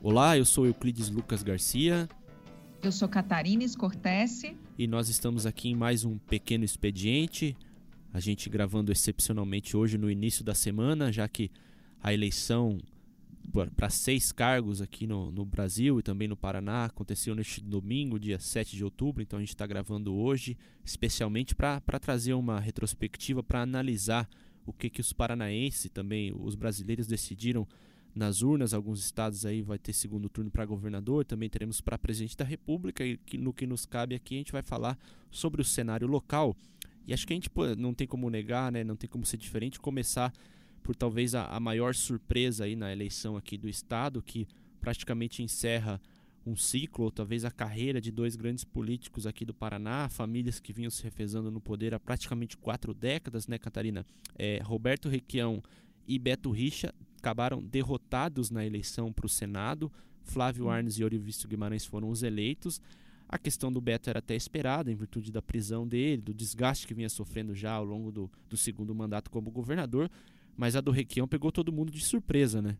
Olá, eu sou Euclides Lucas Garcia. Eu sou Catarina Cortese. E nós estamos aqui em mais um pequeno expediente. A gente gravando excepcionalmente hoje no início da semana, já que a eleição para seis cargos aqui no, no, Brasil e também no Paraná aconteceu neste domingo, dia 7 de outubro. Então a gente está gravando hoje, especialmente para trazer uma retrospectiva, para analisar o que, que os paranaenses e também os brasileiros decidiram nas urnas. Alguns estados aí vai ter segundo turno para governador, também teremos para presidente da República. E no que nos cabe aqui, a gente vai falar sobre o cenário local. E acho que a gente não tem como negar, né, não tem como ser diferente, começar por talvez a, a maior surpresa aí na eleição aqui do estado, que praticamente encerra um ciclo, ou talvez a carreira de dois grandes políticos aqui do Paraná, famílias que vinham se refezando no poder há praticamente quatro décadas, né, Catarina? É, Roberto Requião e Beto Richa acabaram derrotados na eleição para o Senado. Flávio hum. Arnes e Orivisto Guimarães foram os eleitos. A questão do Beto era até esperada, em virtude da prisão dele, do desgaste que vinha sofrendo já ao longo do, do segundo mandato como governador, mas a do Requião pegou todo mundo de surpresa, né?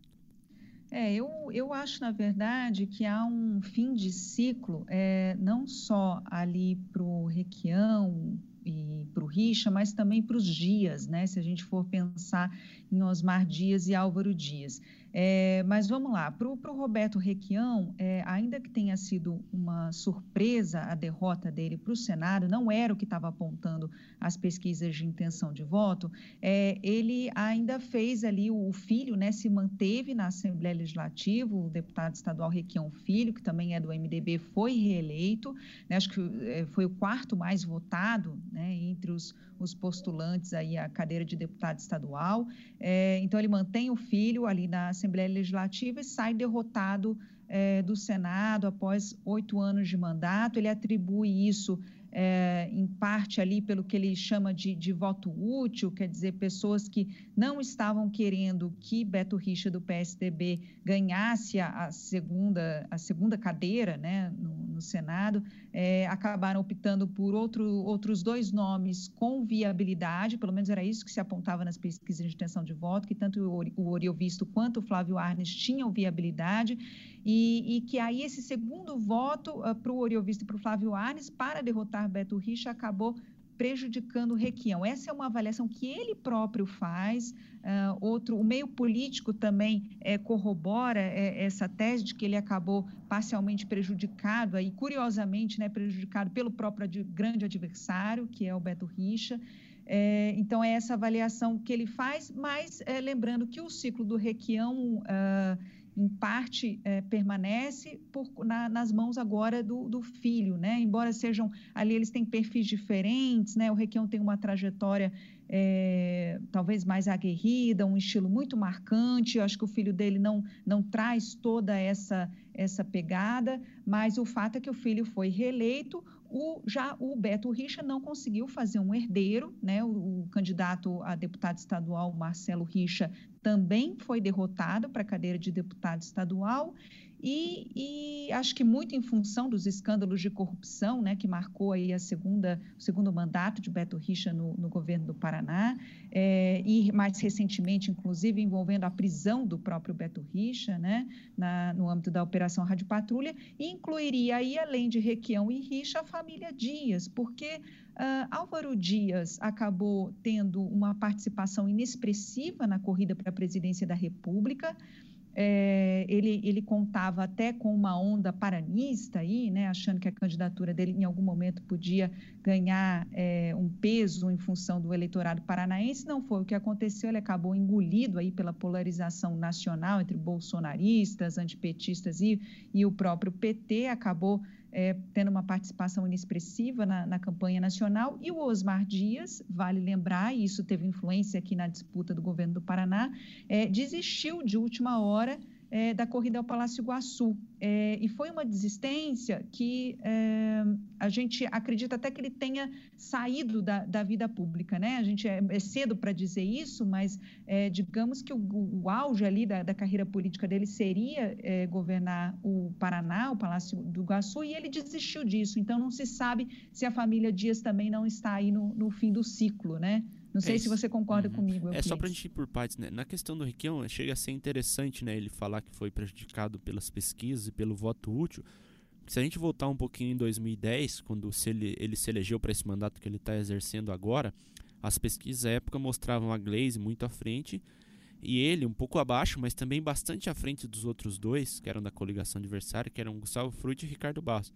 É, eu, eu acho, na verdade, que há um fim de ciclo, é, não só ali para o Requião, e para o Richa, mas também para os Dias, né? Se a gente for pensar em Osmar Dias e Álvaro Dias. É, mas vamos lá, para o Roberto Requião, é, ainda que tenha sido uma surpresa a derrota dele para o Senado, não era o que estava apontando as pesquisas de intenção de voto, é, ele ainda fez ali, o, o filho né, se manteve na Assembleia Legislativa, o deputado estadual Requião Filho, que também é do MDB, foi reeleito, né, acho que é, foi o quarto mais votado né, entre os, os postulantes aí à cadeira de deputado estadual, é, então ele mantém o filho ali na Assembleia Legislativa e sai derrotado é, do Senado após oito anos de mandato. Ele atribui isso é, em parte ali pelo que ele chama de, de, voto útil, quer dizer, pessoas que não estavam querendo que Beto Richa do PSDB ganhasse a, a segunda, a segunda cadeira né, no, no Senado, é, acabaram optando por outro, outros dois nomes com viabilidade, pelo menos era isso que se apontava nas pesquisas de intenção de voto, que tanto o, Oriovisto quanto o Flávio Arnes tinham viabilidade, e, e que aí esse segundo voto uh, ah, para o Oriovisto e para o Flávio Arnes, para derrotar Beto Richa, acabou prejudicando o Requião. Essa é uma avaliação que ele próprio faz. Uh, outro, o meio político também é, corrobora é, essa tese de que ele acabou parcialmente prejudicado, aí curiosamente, né, prejudicado pelo próprio ad, grande adversário, que é o Beto Richa. É, então, é essa avaliação que ele faz, mas lembrando que o ciclo do Requião. Uh, em parte é, permanece por, na, nas mãos agora do, do, filho, né? Embora sejam ali eles têm perfis diferentes, né? O Requião tem uma trajetória é, talvez mais aguerrida, um estilo muito marcante. Eu acho que o filho dele não, não traz toda essa, essa pegada, mas o fato é que o filho foi reeleito. O, já o Beto Richa não conseguiu fazer um herdeiro, né? O, o candidato a deputado estadual, Marcelo Richa, também foi derrotado para a cadeira de deputado estadual e, e, acho que muito em função dos escândalos de corrupção, né, que marcou aí a segunda, o segundo mandato de Beto Richa no, no governo do Paraná, é, e mais recentemente, inclusive, envolvendo a prisão do próprio Beto Richa, né, na, no âmbito da Operação Rádio Patrulha, incluiria aí, além de Requião e Richa, a família Dias, porque uh, Álvaro Dias acabou tendo uma participação inexpressiva na corrida para a presidência da República, é, ele, ele contava até com uma onda paranista aí, né, achando que a candidatura dele em algum momento podia ganhar é, um peso em função do eleitorado paranaense. Não foi o que aconteceu, ele acabou engolido aí pela polarização nacional entre bolsonaristas, antipetistas e, e o próprio PT, acabou é, tendo uma participação inexpressiva na, na, campanha nacional, e o Osmar Dias, vale lembrar, e isso teve influência aqui na disputa do governo do Paraná, é, desistiu de última hora é, da corrida ao Palácio Iguaçu. É, e foi uma desistência que é, a gente acredita até que ele tenha saído da, da vida pública. Né? A gente é, é cedo para dizer isso, mas é, digamos que o, o, auge ali da, da, carreira política dele seria é, governar o Paraná, o Palácio do Iguaçu, e ele desistiu disso. Então não se sabe se a família Dias também não está aí no, no fim do ciclo, né? Não sei é se você concorda uhum. comigo. É só para a gente ir por partes, né? Na questão do Requião, chega a ser interessante, né? Ele falar que foi prejudicado pelas pesquisas e pelo voto útil. Se a gente voltar um pouquinho em 2010, quando se ele, ele se elegeu para esse mandato que ele está exercendo agora, as pesquisas à época mostravam a Glaze muito à frente e ele um pouco abaixo, mas também bastante à frente dos outros dois, que eram da coligação adversária, que eram Gustavo Frutti e Ricardo Barros.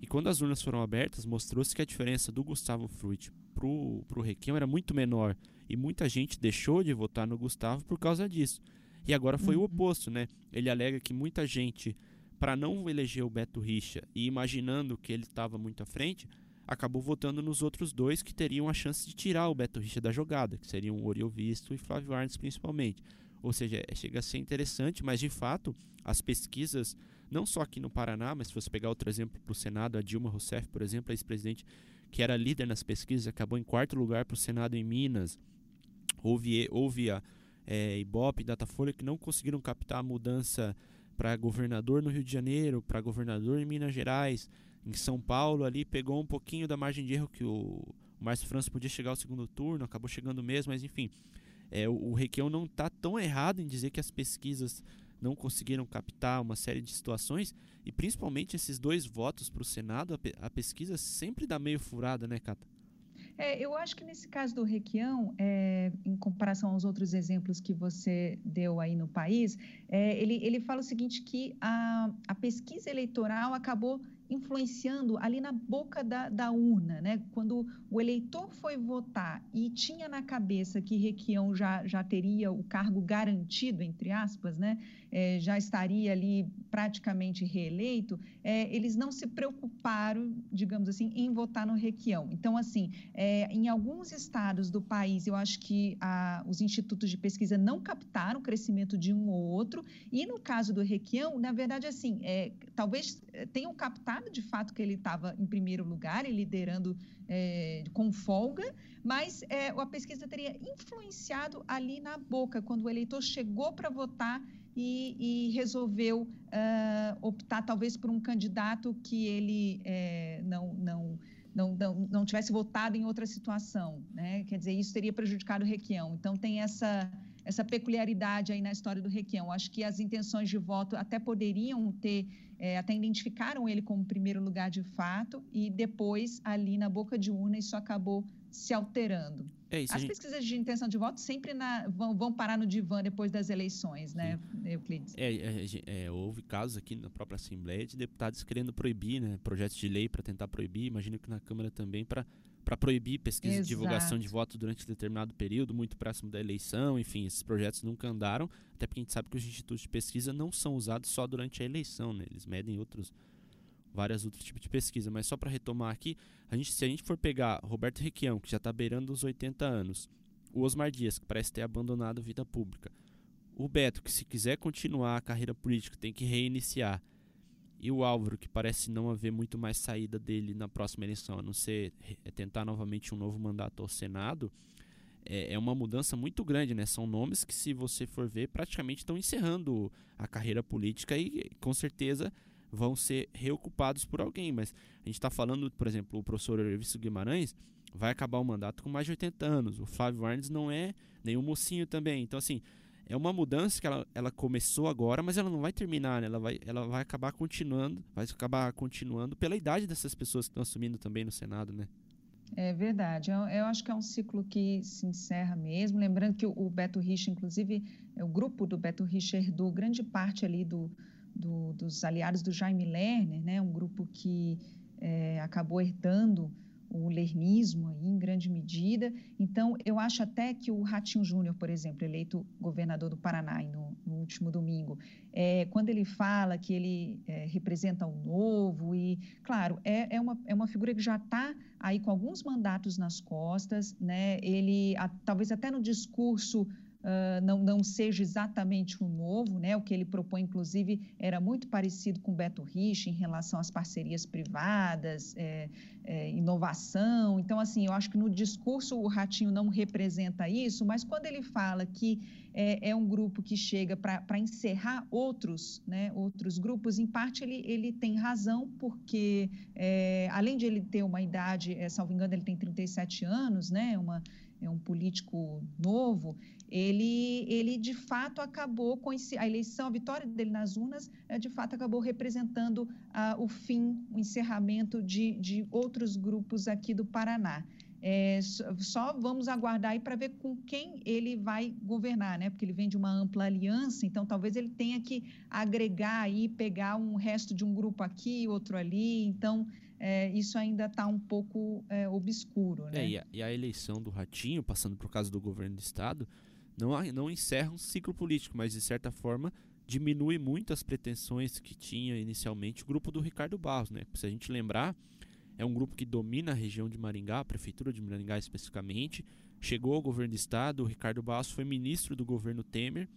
E quando as urnas foram abertas, mostrou-se que a diferença do Gustavo Frutti pro, pro Requião era muito menor. E muita gente deixou de votar no Gustavo por causa disso. E agora foi uhum. o oposto, né? Ele alega que muita gente, para não eleger o Beto Richa e imaginando que ele estava muito à frente, acabou votando nos outros dois que teriam a chance de tirar o Beto Richa da jogada, que seriam o Oriol Visto e Flávio Arnes principalmente. Ou seja, é, chega a ser interessante, mas de fato as pesquisas não só aqui no Paraná, mas se você pegar outro exemplo para o Senado, a Dilma Rousseff, por exemplo, a ex-presidente que era líder nas pesquisas, acabou em quarto lugar para o Senado em Minas. Houve, houve a é, Ibope e Datafolha que não conseguiram captar a mudança para governador no Rio de Janeiro, para governador em Minas Gerais. Em São Paulo, ali pegou um pouquinho da margem de erro que o, o Márcio França podia chegar ao segundo turno, acabou chegando mesmo, mas enfim. É, o, o Requião não está tão errado em dizer que as pesquisas não conseguiram captar uma série de situações e principalmente esses dois votos para o Senado, a, pe a, pesquisa sempre dá meio furada, né, Cata? É, eu acho que nesse caso do Requião, é, em comparação aos outros exemplos que você deu aí no país, é, ele, ele fala o seguinte, que a, a pesquisa eleitoral acabou influenciando ali na boca da, da, urna, né? Quando o eleitor foi votar e tinha na cabeça que Requião já, já teria o cargo garantido, entre aspas, né? É, já estaria ali praticamente reeleito, é, eles não se preocuparam, digamos assim, em votar no Requião. Então, assim, é, em alguns estados do país, eu acho que a, os institutos de pesquisa não captaram o crescimento de um ou outro, e no caso do Requião, na verdade, assim, talvez tenham captado de fato que ele estava em primeiro lugar e liderando com folga, mas a pesquisa teria influenciado ali na boca, quando o eleitor chegou para votar e, e resolveu uh, optar talvez por um candidato que ele é, não, não não, não, não, tivesse votado em outra situação, né? Quer dizer, isso teria prejudicado o Requião. Então tem essa essa peculiaridade aí na história do Requião. Acho que as intenções de voto até poderiam ter, é, até identificaram ele como primeiro lugar de fato, e depois, ali na boca de urna, isso acabou se alterando. É isso, As gente... pesquisas de intenção de voto sempre na, vão, vão, parar no divã depois das eleições, né, Euclides? É, é, é, houve casos aqui na própria Assembleia de deputados querendo proibir, né, projetos de lei para tentar proibir, imagino que na Câmara também, para para proibir pesquisa Exato. de divulgação de voto durante determinado período, muito próximo da eleição, enfim, esses projetos nunca andaram, até porque a gente sabe que os institutos de pesquisa não são usados só durante a eleição, né? Eles medem outros vários outros tipos de pesquisa, mas só para retomar aqui, a gente, se a gente for pegar Roberto Requião, que já está beirando os 80 anos, o Osmar Dias, que parece ter abandonado a vida pública, o Beto, que se quiser continuar a carreira política tem que reiniciar, e o Álvaro, que parece não haver muito mais saída dele na próxima eleição, a não ser é tentar novamente um novo mandato ao Senado, é, é uma mudança muito grande, né? São nomes que, se você for ver, praticamente estão encerrando a carreira política e com certeza vão ser reocupados por alguém. Mas a gente está falando, por exemplo, o professor Ervisto Guimarães vai acabar o mandato com mais de 80 anos. O Flávio Arnes não é nenhum mocinho também. Então, assim, é uma mudança que ela, ela começou agora, mas ela não vai terminar, né? Ela vai, ela vai acabar continuando, vai acabar continuando pela idade dessas pessoas que estão assumindo também no Senado, né? É verdade. Eu, eu, acho que é um ciclo que se encerra mesmo. Lembrando que o, o Beto Richa, inclusive, é o grupo do Beto Richa herdou grande parte ali do, do, dos aliados do Jaime Lerner, né? Um grupo que é, acabou herdando o lermismo aí, em grande medida. Então, eu acho até que o Ratinho Júnior, por exemplo, eleito governador do Paraná no, no último domingo, é, quando ele fala que ele é, representa o novo, e, claro, é, é, uma, é uma figura que já está aí com alguns mandatos nas costas, né? ele, a, talvez até no discurso uh, não, não seja exatamente um novo, né? O que ele propõe, inclusive, era muito parecido com Beto Rich em relação às parcerias privadas, é, é, inovação. Então, assim, eu acho que no discurso o Ratinho não representa isso, mas quando ele fala que é, é um grupo que chega para encerrar outros, né, outros grupos, em parte ele, ele tem razão, porque é, além de ele ter uma idade, é, salvo engano, ele tem 37 anos, né, uma é um político novo, ele, ele de fato acabou com esse, a eleição, a vitória dele nas urnas, é, de fato acabou representando ah, o fim, o encerramento de, de outros grupos aqui do Paraná. É, só vamos aguardar aí para ver com quem ele vai governar, né? Porque ele vem de uma ampla aliança, então talvez ele tenha que agregar aí, pegar um resto de um grupo aqui, outro ali. Então é, isso ainda está um pouco é, obscuro, né? É, e, a, e, a, eleição do Ratinho, passando por causa do governo do estado, não, não encerra um ciclo político, mas de certa forma diminui muito as pretensões que tinha inicialmente o grupo do Ricardo Barros, né? Se a gente lembrar é um grupo que domina a região de Maringá, a prefeitura de Maringá especificamente. Chegou ao governo do estado, o Ricardo Barros foi ministro do governo Temer,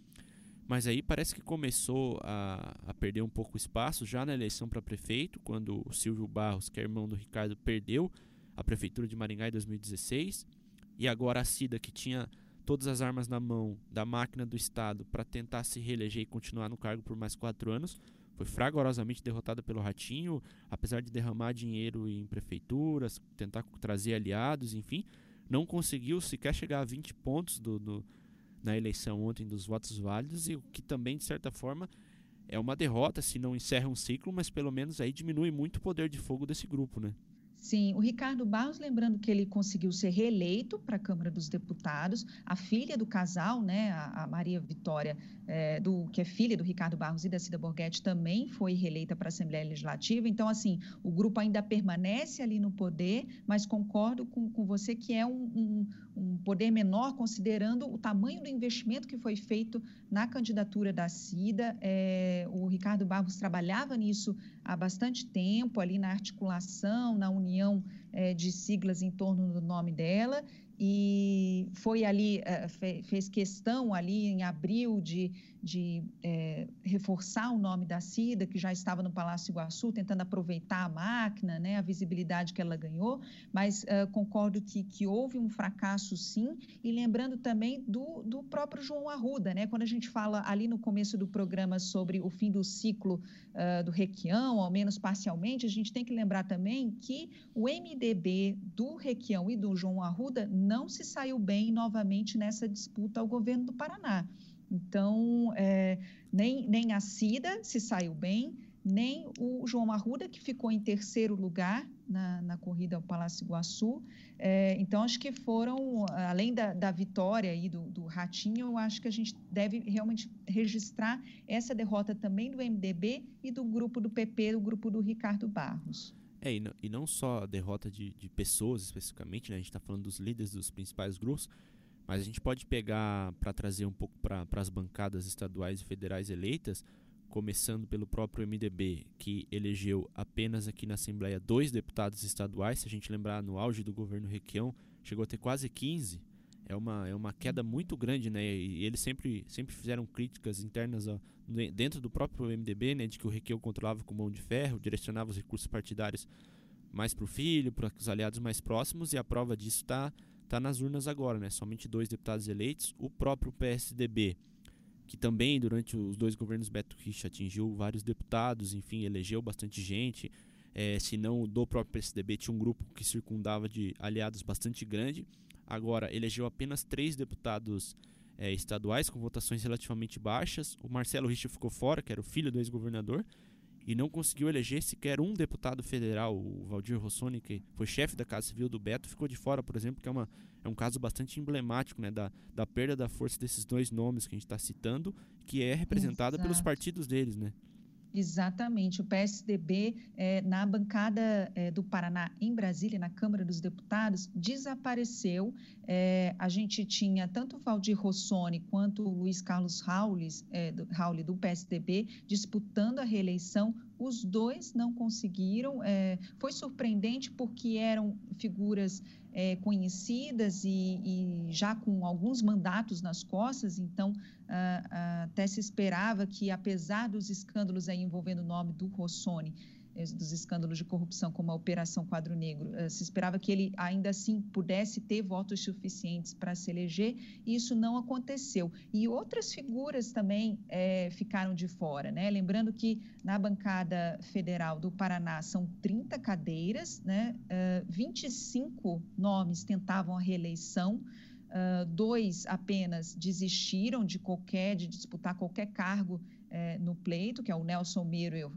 mas aí parece que começou a, a perder um pouco espaço já na eleição para prefeito, quando o Silvio Barros, que é irmão do Ricardo, perdeu a prefeitura de Maringá em 2016. E agora a Cida, que tinha todas as armas na mão da máquina do Estado para tentar se reeleger e continuar no cargo por mais quatro anos, foi fragorosamente derrotada pelo Ratinho, apesar de derramar dinheiro em prefeituras, tentar trazer aliados, enfim, não conseguiu sequer chegar a 20 pontos do, do, na eleição ontem dos votos válidos, e o que também, de certa forma, é uma derrota se não encerra um ciclo, mas pelo menos aí diminui muito o poder de fogo desse grupo, né? Sim, o Ricardo Barros, lembrando que ele conseguiu ser reeleito para a Câmara dos Deputados, a filha do casal, né, a, Maria Vitória, é, do, que é filha do Ricardo Barros e da Cida Borghetti, também foi reeleita para a Assembleia Legislativa. Então, assim, o grupo ainda permanece ali no poder, mas concordo com, com você que é um, um, um poder menor, considerando o tamanho do investimento que foi feito na candidatura da Cida. É, o Ricardo Barros trabalhava nisso há bastante tempo, ali na articulação, na união é, de siglas em torno do nome dela, e foi ali, eh, fez questão ali em abril de, de é, reforçar o nome da Cida, que já estava no Palácio Iguaçu, tentando aproveitar a máquina, né, a visibilidade que ela ganhou, mas uh, concordo que, que houve um fracasso sim, e lembrando também do, do próprio João Arruda, né, quando a gente fala ali no começo do programa sobre o fim do ciclo uh, do Requião, ao menos parcialmente, a gente tem que lembrar também que o MDB do Requião e do João Arruda não se saiu bem novamente nessa disputa ao governo do Paraná. Então, é, nem, nem a Cida se saiu bem, nem o João Arruda, que ficou em terceiro lugar na, na corrida ao Palácio Iguaçu. É, então, acho que foram, além da, da vitória aí do, do, Ratinho, eu acho que a gente deve realmente registrar essa derrota também do MDB e do grupo do PP, do grupo do Ricardo Barros. É, e não, e não só a derrota de, de pessoas especificamente, né? a gente está falando dos líderes dos principais grupos, mas a gente pode pegar para trazer um pouco para as bancadas estaduais e federais eleitas, começando pelo próprio MDB, que elegeu apenas aqui na Assembleia dois deputados estaduais. Se a gente lembrar, no auge do governo Requião, chegou a ter quase 15. É uma, é uma queda muito grande, né? E eles sempre, sempre fizeram críticas internas ó, dentro do próprio MDB, né? De que o Requião controlava com mão de ferro, direcionava os recursos partidários mais para o filho, para os aliados mais próximos, e a prova disso está está nas urnas agora, né? Somente dois deputados eleitos. O próprio PSDB, que também durante os dois governos Beto Rich atingiu vários deputados, enfim, elegeu bastante gente. É, se não do próprio PSDB, tinha um grupo que circundava de aliados bastante grande. Agora, elegeu apenas três deputados é, estaduais com votações relativamente baixas. O Marcelo Richa ficou fora, que era o filho do ex-governador e não conseguiu eleger sequer um deputado federal. O Valdir Rossoni, que foi chefe da Casa Civil do Beto, ficou de fora, por exemplo, que é, uma, é um caso bastante emblemático né, da, da perda da força desses dois nomes que a gente está citando, que é representada Exato. pelos partidos deles, né? Exatamente. O PSDB, é, na bancada é, do Paraná, em Brasília, na Câmara dos Deputados, desapareceu. É, a gente tinha tanto o Valdir Rossoni quanto o Luiz Carlos Raules, é, do, Rauli, do PSDB, disputando a reeleição. Os dois não conseguiram. É, foi surpreendente porque eram figuras é, conhecidas e, e, já com alguns mandatos nas costas, então ah, ah, até se esperava que, apesar dos escândalos envolvendo o nome do Rossoni, dos escândalos de corrupção como a Operação Quadro Negro, eh, se esperava que ele ainda assim pudesse ter votos suficientes para se eleger, e isso não aconteceu. E outras figuras também é, ficaram de fora, né? Lembrando que na bancada federal do Paraná são 30 cadeiras, né? Uh, eh, 25 nomes tentavam a reeleição. uh, dois apenas desistiram de qualquer, de disputar qualquer cargo é, no pleito, que é o Nelson Meurer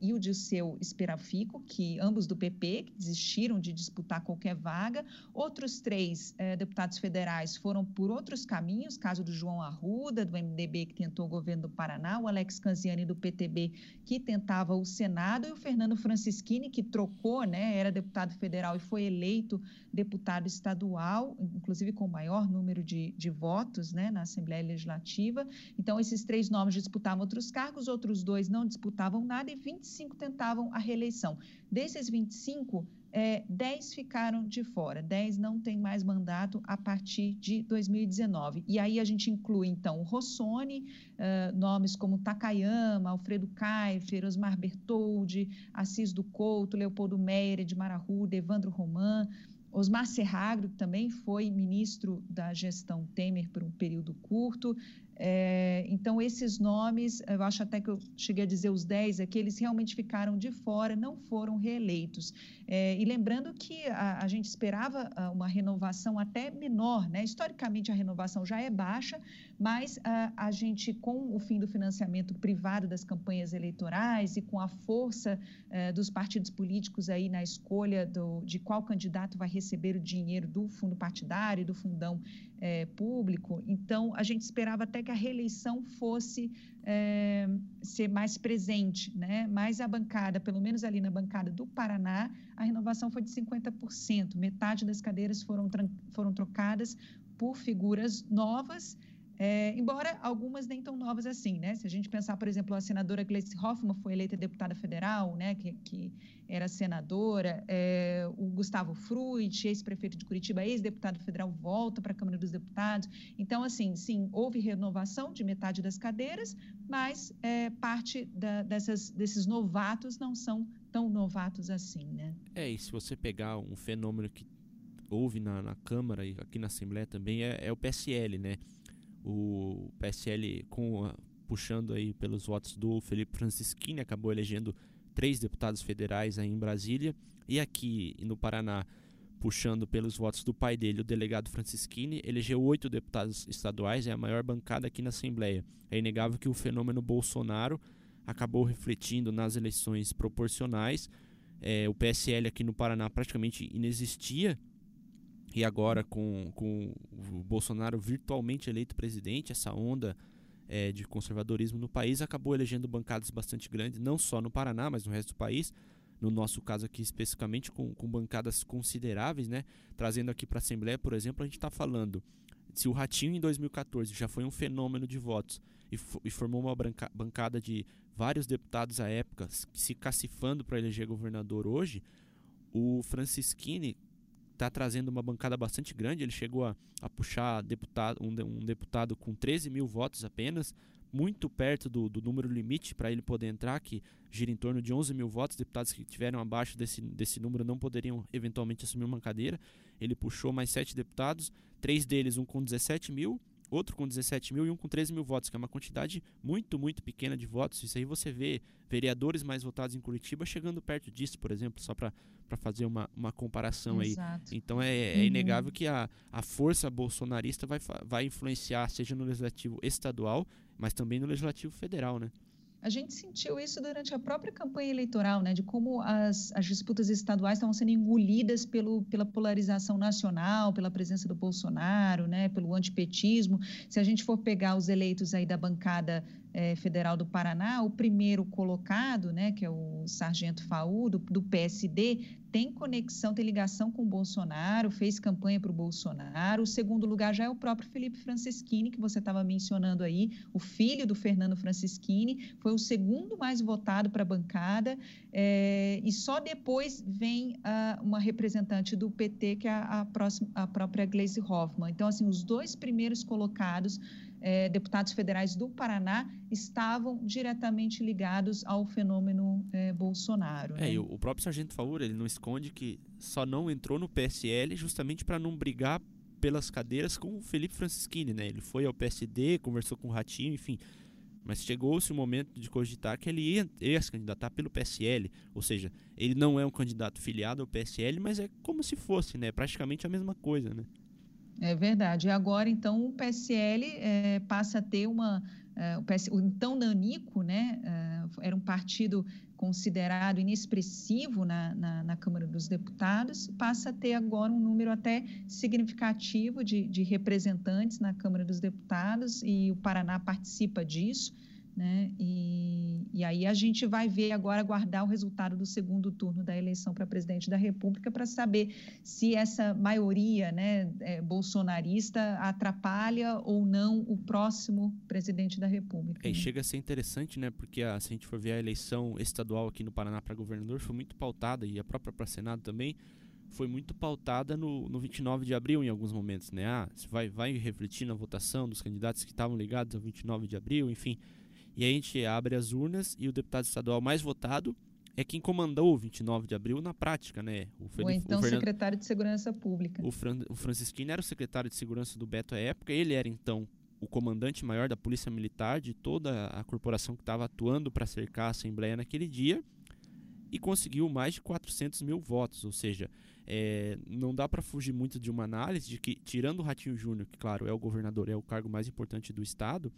e o Dirceu Esperafico, que ambos do PP, que desistiram de disputar qualquer vaga. Outros três é, deputados federais foram por outros caminhos, caso do João Arruda, do MDB, que tentou o governo do Paraná, o Alex Canziani, do PTB, que tentava o Senado, e o Fernando Francischini, que trocou, né, era deputado federal e foi eleito deputado estadual, inclusive com o maior número de, de votos né, na Assembleia Legislativa. Então, esses três nomes disputaram disputavam outros cargos, outros dois não disputavam nada e 25 tentavam a reeleição. Desses 25, é, 10 ficaram de fora, 10 não têm mais mandato a partir de 2019. E aí a gente inclui, então, o Rossoni, uh, nomes como Takayama, Alfredo Kaifer, Osmar Bertoldi, Assis do Couto, Leopoldo Meyer, Edmar Arruda, Evandro Roman, Osmar Serragro, que também foi ministro da gestão Temer por um período curto, é, então, esses nomes, eu acho até que eu cheguei a dizer os 10 aqui, eles realmente ficaram de fora, não foram reeleitos. É, e lembrando que a, a, gente esperava ah, uma renovação até menor, né? Historicamente, a renovação já é baixa, mas a, a gente, com o fim do financiamento privado das campanhas eleitorais e com a força é, dos partidos políticos aí na escolha do, de qual candidato vai receber o dinheiro do fundo partidário do fundão é, público, então a gente esperava até que a reeleição fosse é, ser mais presente, né? Mas a bancada, pelo menos ali na bancada do Paraná, a renovação foi de 50%. Metade das cadeiras foram, foram trocadas por figuras novas é, embora algumas nem tão novas assim, né? Se a gente pensar, por exemplo, a senadora Gleice Hoffmann foi eleita deputada federal, né? Que, que era senadora, é, o Gustavo Fruit, ex-prefeito de Curitiba, ex-deputado federal, volta para a Câmara dos Deputados. Então, assim, sim, houve renovação de metade das cadeiras, mas é, parte da, dessas, desses novatos não são tão novatos assim, né? É, e se você pegar um fenômeno que houve na, na Câmara e aqui na Assembleia também, é, é o PSL, né? O PSL com puxando aí pelos votos do Felipe Francischini acabou elegendo três deputados federais aí em Brasília e aqui no Paraná puxando pelos votos do pai dele, o delegado Francischini, elegeu oito deputados estaduais, é a maior bancada aqui na Assembleia. É inegável que o fenômeno Bolsonaro acabou refletindo nas eleições proporcionais. É, o PSL aqui no Paraná praticamente inexistia e agora, com, com o Bolsonaro virtualmente eleito presidente, essa onda é, de conservadorismo no país acabou elegendo bancadas bastante grandes, não só no Paraná, mas no resto do país. No nosso caso aqui, especificamente, com, com bancadas consideráveis, né? Trazendo aqui para a Assembleia, por exemplo, a gente está falando se o Ratinho em 2014 já foi um fenômeno de votos e, e formou uma branca, bancada de vários deputados à época se cacifando para eleger governador hoje, o Francisquini está trazendo uma bancada bastante grande. Ele chegou a, a puxar deputado, um, um, deputado com 13 mil votos apenas, muito perto do, do número limite para ele poder entrar, que gira em torno de 11 mil votos. Deputados que tiveram abaixo desse, desse número não poderiam eventualmente assumir uma cadeira. Ele puxou mais sete deputados, três deles, um com 17 mil outro com 17 mil e um com 13 mil votos, que é uma quantidade muito, muito pequena de votos. Isso aí você vê vereadores mais votados em Curitiba chegando perto disso, por exemplo, só para fazer uma, uma comparação Exato. aí. Então é, é uhum. inegável que a, a força bolsonarista vai, vai influenciar, seja no legislativo estadual, mas também no legislativo federal, né? A gente sentiu isso durante a própria campanha eleitoral, né, de como as, as disputas estaduais estavam sendo engolidas pelo, pela polarização nacional, pela presença do Bolsonaro, né, pelo antipetismo. Se a gente for pegar os eleitos aí da bancada é, Federal do Paraná, o primeiro colocado, né, que é o Sargento Faú, do, do PSD, tem conexão, tem ligação com o Bolsonaro, fez campanha para o Bolsonaro. O segundo lugar já é o próprio Felipe Francischini, que você estava mencionando aí, o filho do Fernando Francischini, foi o segundo mais votado para a bancada, é, e só depois vem a, uma representante do PT, que é a, a, próxima, a própria Gleisi Hoffmann. Então, assim, os dois primeiros colocados é, deputados federais do Paraná estavam diretamente ligados ao fenômeno é, Bolsonaro. É, né? e o próprio Sargento Faura, ele não esconde que só não entrou no PSL justamente para não brigar pelas cadeiras com o Felipe Francischini, né? Ele foi ao PSD, conversou com o Ratinho, enfim. Mas chegou-se o momento de cogitar que ele ia, ia se candidatar pelo PSL, ou seja, ele não é um candidato filiado ao PSL, mas é como se fosse, né? Praticamente a mesma coisa, né? É verdade. E agora, então, o PSL é, passa a ter uma. É, o, PS, o, então Nanico, né, é, era um partido considerado inexpressivo na, na, na, Câmara dos Deputados, passa a ter agora um número até significativo de, de representantes na Câmara dos Deputados, e o Paraná participa disso. Né? E, e aí a gente vai ver agora, aguardar o resultado do segundo turno da eleição para presidente da República para saber se essa maioria né, é, bolsonarista atrapalha ou não o próximo presidente da República. Né? chega a ser interessante, né? Porque a, se a gente for ver a eleição estadual aqui no Paraná para governador, foi muito pautada, e a própria para Senado também, foi muito pautada no, no 29 de abril em alguns momentos, né? Ah, vai, vai refletir na votação dos candidatos que estavam ligados ao 29 de abril, enfim. E a gente abre as urnas e o deputado estadual mais votado é quem comandou o 29 de abril na prática, né? O Ou então o Fernando, secretário de Segurança Pública. O, Fran, o Francisquinho era o secretário de Segurança do Beto à época, ele era então o comandante maior da Polícia Militar de toda a corporação que estava atuando para cercar a Assembleia naquele dia e conseguiu mais de 400 mil votos, ou seja, é, não dá para fugir muito de uma análise de que, tirando o Ratinho Júnior, que claro é o governador, é o cargo mais importante do estado,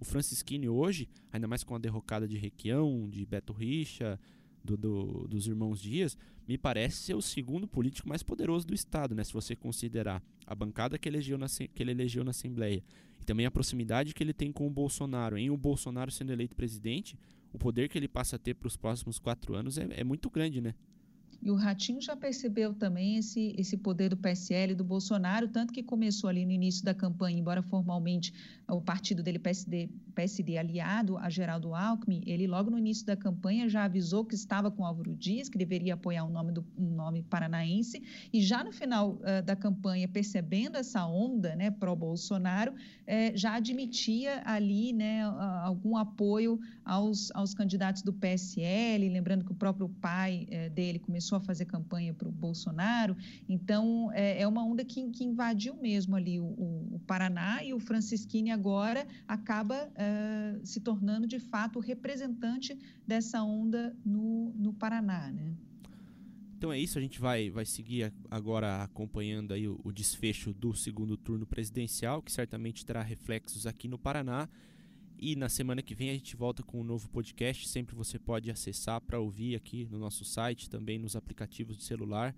o Francisquini hoje, ainda mais com a derrocada de Requião, de Beto Richa, do, do, dos irmãos Dias, me parece ser o segundo político mais poderoso do Estado, né? Se você considerar a bancada que, elegeu na, que ele elegeu na Assembleia e também a proximidade que ele tem com o Bolsonaro. Em o Bolsonaro sendo eleito presidente, o poder que ele passa a ter para os próximos quatro anos é, é muito grande, né? E o Ratinho já percebeu também esse, esse poder do PSL, do Bolsonaro, tanto que começou ali no início da campanha, embora formalmente o partido dele, PSD, PSD aliado a Geraldo Alckmin, ele logo no início da campanha já avisou que estava com Álvaro Dias, que deveria apoiar um nome, do, um nome paranaense, e já no final uh, da campanha, percebendo essa onda né, pró-Bolsonaro, eh, já admitia ali né, algum apoio aos, aos candidatos do PSL, lembrando que o próprio pai eh, dele começou a fazer campanha para o Bolsonaro, então é, é, uma onda que, que invadiu mesmo ali o, o, Paraná e o Francisquini agora acaba uh, se tornando de fato o representante dessa onda no, no Paraná, né? Então é isso, a gente vai, vai seguir agora acompanhando aí o, o, desfecho do segundo turno presidencial, que certamente terá reflexos aqui no Paraná. E na semana que vem a gente volta com um novo podcast. Sempre você pode acessar para ouvir aqui no nosso site, também nos aplicativos de celular.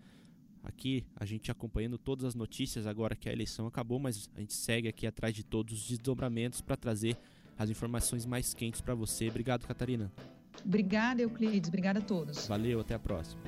Aqui a gente acompanhando todas as notícias agora que a eleição acabou, mas a gente segue aqui atrás de todos os desdobramentos para trazer as informações mais quentes para você. Obrigado, Catarina. Obrigada, Euclides. Obrigada a todos. Valeu, até a próxima.